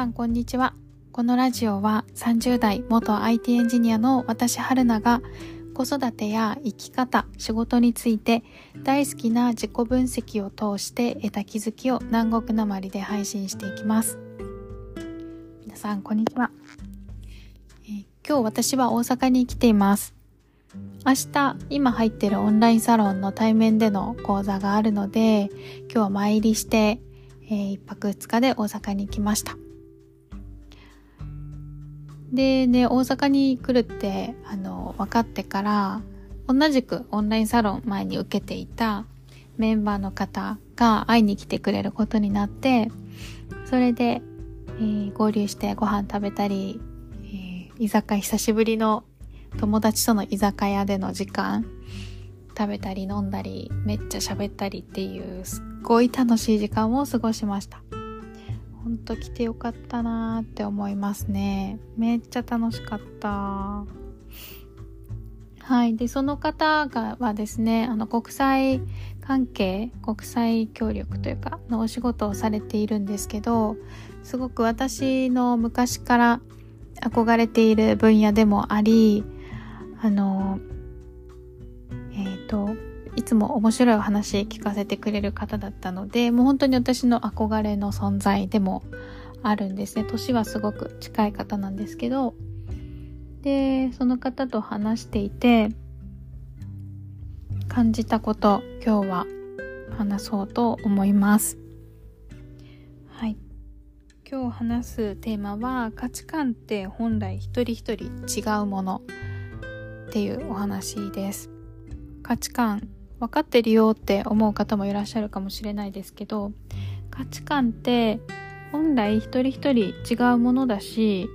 さんこんにちは。このラジオは30代元 IT エンジニアの私春菜が子育てや生き方、仕事について大好きな自己分析を通して得た気づきを南国なまりで配信していきます。皆さんこんにちは。えー、今日私は大阪に来ています。明日今入ってるオンラインサロンの対面での講座があるので今日は参りしてえー、1泊2日で大阪に来ました。でね、大阪に来るって、あの、分かってから、同じくオンラインサロン前に受けていたメンバーの方が会いに来てくれることになって、それで、えー、合流してご飯食べたり、えー、居酒屋、久しぶりの友達との居酒屋での時間、食べたり飲んだり、めっちゃ喋ったりっていうすっごい楽しい時間を過ごしました。ほんと来てよかったなーって思いますね。めっちゃ楽しかった。はい。で、その方がはですね、あの、国際関係、国際協力というか、のお仕事をされているんですけど、すごく私の昔から憧れている分野でもあり、あの、えっ、ー、と、いつも面白いお話聞かせてくれる方だったので、もう本当に私の憧れの存在でもあるんですね。年はすごく近い方なんですけど、で、その方と話していて、感じたこと、今日は話そうと思います。はい。今日話すテーマは、価値観って本来一人一人違うものっていうお話です。価値観分かってるよって思う方もいらっしゃるかもしれないですけど価値観って本来一人一人違うものだし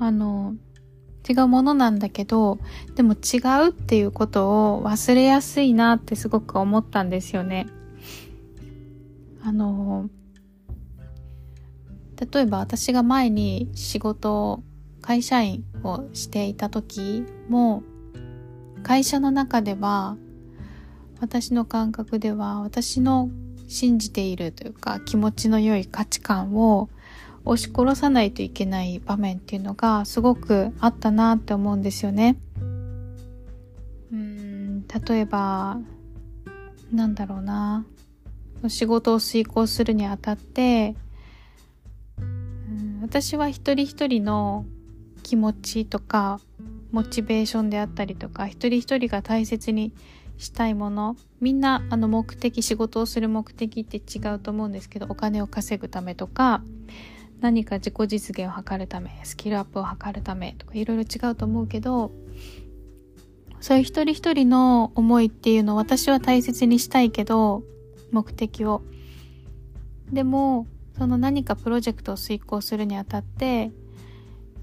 あの違うものなんだけどでも違うっていうことを忘れやすいなってすごく思ったんですよね。あの例えば私が前に仕事会社員をしていた時も会社の中では私の感覚では私の信じているというか気持ちの良い価値観を押し殺さないといけない場面っていうのがすごくあったなって思うんですよね。うん例えばなんだろうな仕事を遂行するにあたって私は一人一人の気持ちとかモチベーションであったりとか一人一人が大切にしたいもの。みんなあの目的仕事をする目的って違うと思うんですけどお金を稼ぐためとか何か自己実現を図るためスキルアップを図るためとかいろいろ違うと思うけどそういう一人一人の思いっていうのを私は大切にしたいけど目的を。でもその何かプロジェクトを遂行するにあたって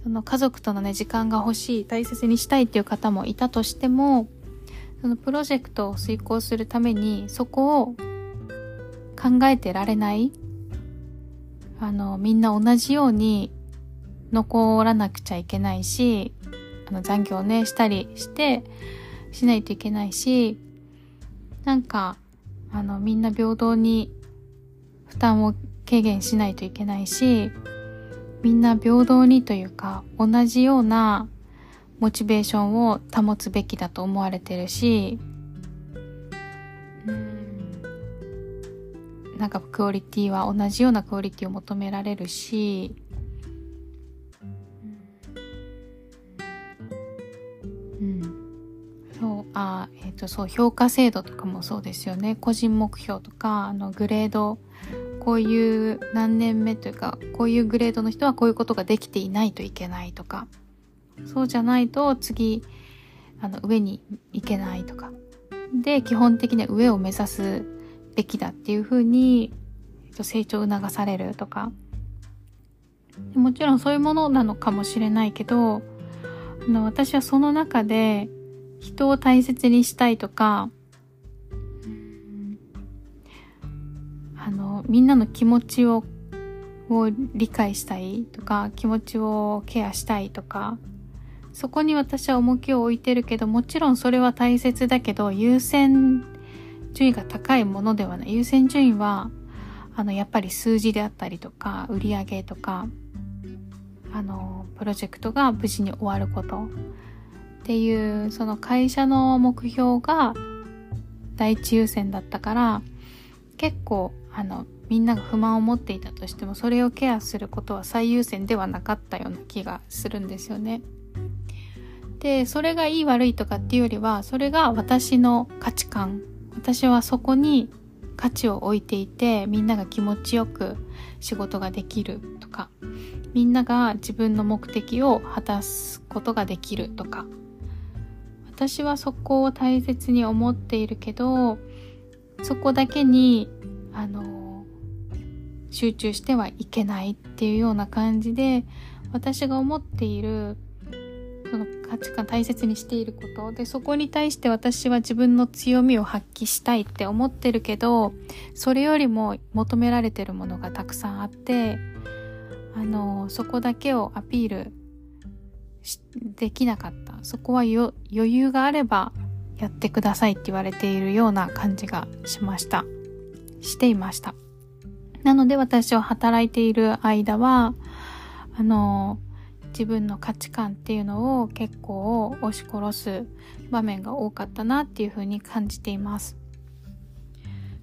その家族とのね時間が欲しい大切にしたいっていう方もいたとしてもそのプロジェクトを遂行するためにそこを考えてられないあのみんな同じように残らなくちゃいけないしあの残業ねしたりしてしないといけないしなんかあのみんな平等に負担を軽減しないといけないしみんな平等にというか同じようなモチベーションを保つべきだと思われてるしうんなんかクオリティは同じようなクオリティを求められるしあえっ、ー、とそう評価制度とかもそうですよね。個人目標とかあのグレードこういう何年目というかこういうグレードの人はこういうことができていないといけないとか。そうじゃないと次あの上に行けないとか。で基本的には上を目指すべきだっていうふうに成長促されるとか。もちろんそういうものなのかもしれないけどあの私はその中で人を大切にしたいとかあのみんなの気持ちをを理解したいとか気持ちをケアしたいとか。そこに私は重きを置いてるけど、もちろんそれは大切だけど、優先順位が高いものではない。優先順位は、あのやっぱり数字であったりとか売り上げとかあのプロジェクトが無事に終わることっていうその会社の目標が第一優先だったから結構あのみんなが不満を持っていたとしてもそれをケアすることは最優先ではなかったような気がするんですよね。でそれがいい悪いとかっていうよりはそれが私の価値観。私はそこに価値を置いていてみんなが気持ちよく仕事ができるとか。みんなが自分の目的を果たすことができるとか。私はそこを大切に思っているけどそこだけにあの集中してはいけないっていうような感じで私が思っているその価値観大切にしていること。でそこに対して私は自分の強みを発揮したいって思ってるけどそれよりも求められてるものがたくさんあってあのそこだけをアピールできなかった。そこは余裕があればやってくださいって言われているような感じがしました。していました。なので私は働いている間はあの自分の価値観っていうのを結構押し殺す場面が多かったなっていうふうに感じています。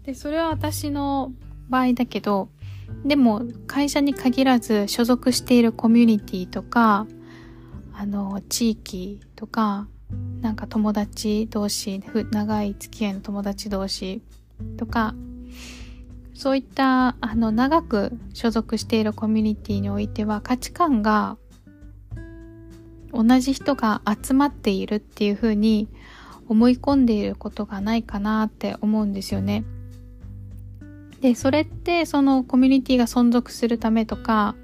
で、それは私の場合だけど、でも会社に限らず所属しているコミュニティとか、あの、地域とか、なんか友達同士、長い付き合いの友達同士とか、そういったあの長く所属しているコミュニティにおいては価値観が同じ人が集まっているっていうふうに思い込んでいることがないかなって思うんですよね。で、それってそのコミュニティが存続するためとか、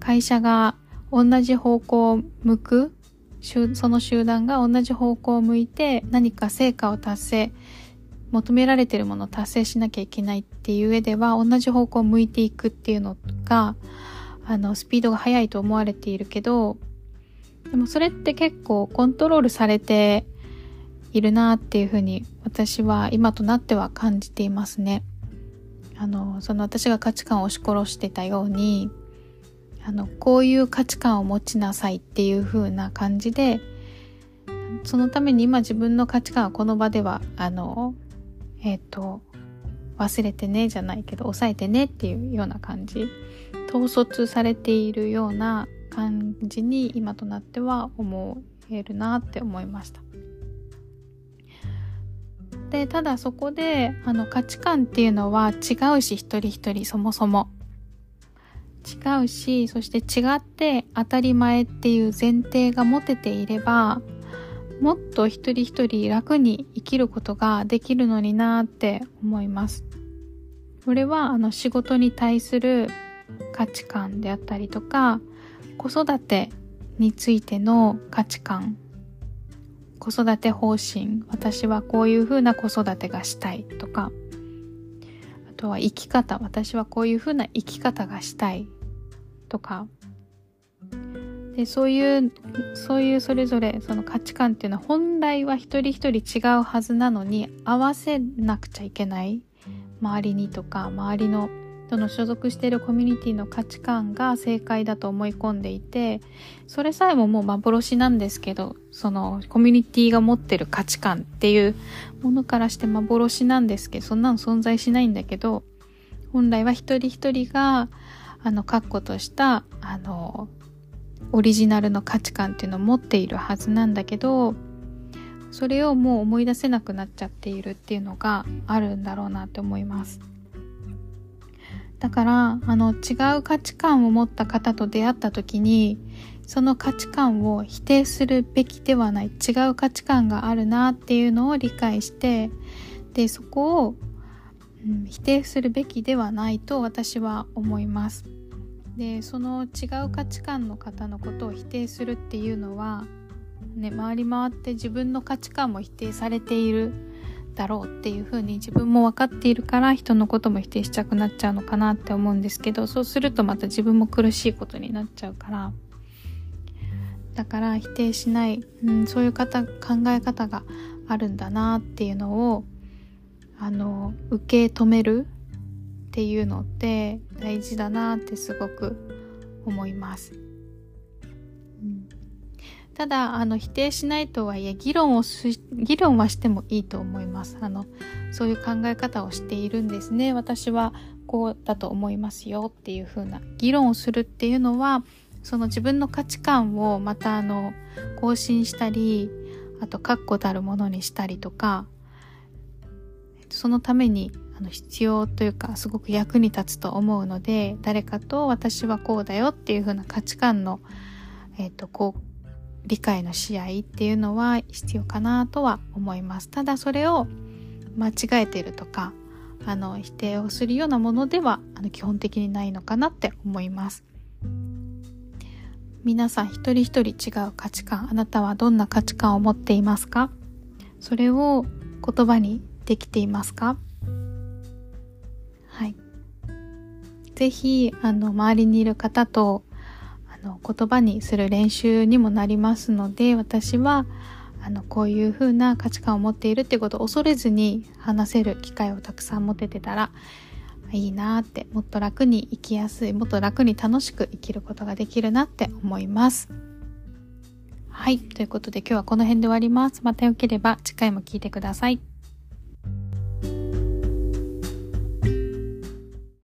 会社が同じ方向を向く、その集団が同じ方向を向いて何か成果を達成、求められているものを達成しなきゃいけないっていう上では同じ方向を向いていくっていうのが、あの、スピードが速いと思われているけど、でもそれって結構コントロールされているなっていうふうに私は今となっては感じていますね。あの、その私が価値観を押し殺してたように、あの、こういう価値観を持ちなさいっていう風な感じで、そのために今自分の価値観はこの場では、あの、えっ、ー、と、忘れてねじゃないけど、抑えてねっていうような感じ。統率されているような感じに今となっては思えるなって思いました。でただそこであの価値観っていうのは違うし一人一人そもそも違うしそして違って当たり前っていう前提が持てていればもっと一人一人楽に生きることができるのになって思います。これはあの仕事に対する価値観であったりとか子育てについての価値観子育て方針私はこういうふうな子育てがしたいとかあとは生き方私はこういうふうな生き方がしたいとかでそういうそういうそれぞれその価値観っていうのは本来は一人一人違うはずなのに合わせなくちゃいけない周りにとか周りのその所属しているコミュニティの価値観が正解だと思い込んでいてそれさえももう幻なんですけどそのコミュニティが持ってる価値観っていうものからして幻なんですけどそんなの存在しないんだけど本来は一人一人があの確固としたあのオリジナルの価値観っていうのを持っているはずなんだけどそれをもう思い出せなくなっちゃっているっていうのがあるんだろうなって思います。だからあの違う価値観を持った方と出会った時にその価値観を否定するべきではない違う価値観があるなっていうのを理解してでそこを、うん、否定するべきではないと私は思います。でその違う価値観の方のことを否定するっていうのは、ね、回り回って自分の価値観も否定されているだろうっていうふうに自分も分かっているから人のことも否定したくなっちゃうのかなって思うんですけどそうするとまた自分も苦しいことになっちゃうからだから否定しない、うん、そういう方考え方があるんだなっていうのをあの受け止めるっていうのって大事だなってすごく思います。うん、ただあの否定しないとはいえ議論をす議論はしてもいいと思います。あのそういう考え方をしているんですね。私はこうだと思いますよっていう風な議論をするっていうのはその自分の価値観をまたあの更新したりあと確固たるものにしたりとかそのためにあの必要というかすごく役に立つと思うので誰かと私はこうだよっていう風な価値観の、えーと、こう理解の試合っていうのは必要かなとは思います。ただそれを間違えてるとかあの否定をするようなものではあの基本的にないのかなって思います。皆さん一人一人違う価値観あなたはどんな価値観を持っていますか？それを言葉にできていますか？はい。ぜひあの周りにいる方とあの言葉にする練習にもなりますので私はあのこういう風な価値観を持っているっていうことを恐れずに話せる機会をたくさん持ててたらいいなってもっと楽に生きやすいもっと楽に楽しく生きることができるなって思います。はい。ということで今日はこの辺で終わります。またよければ次回も聞いてください。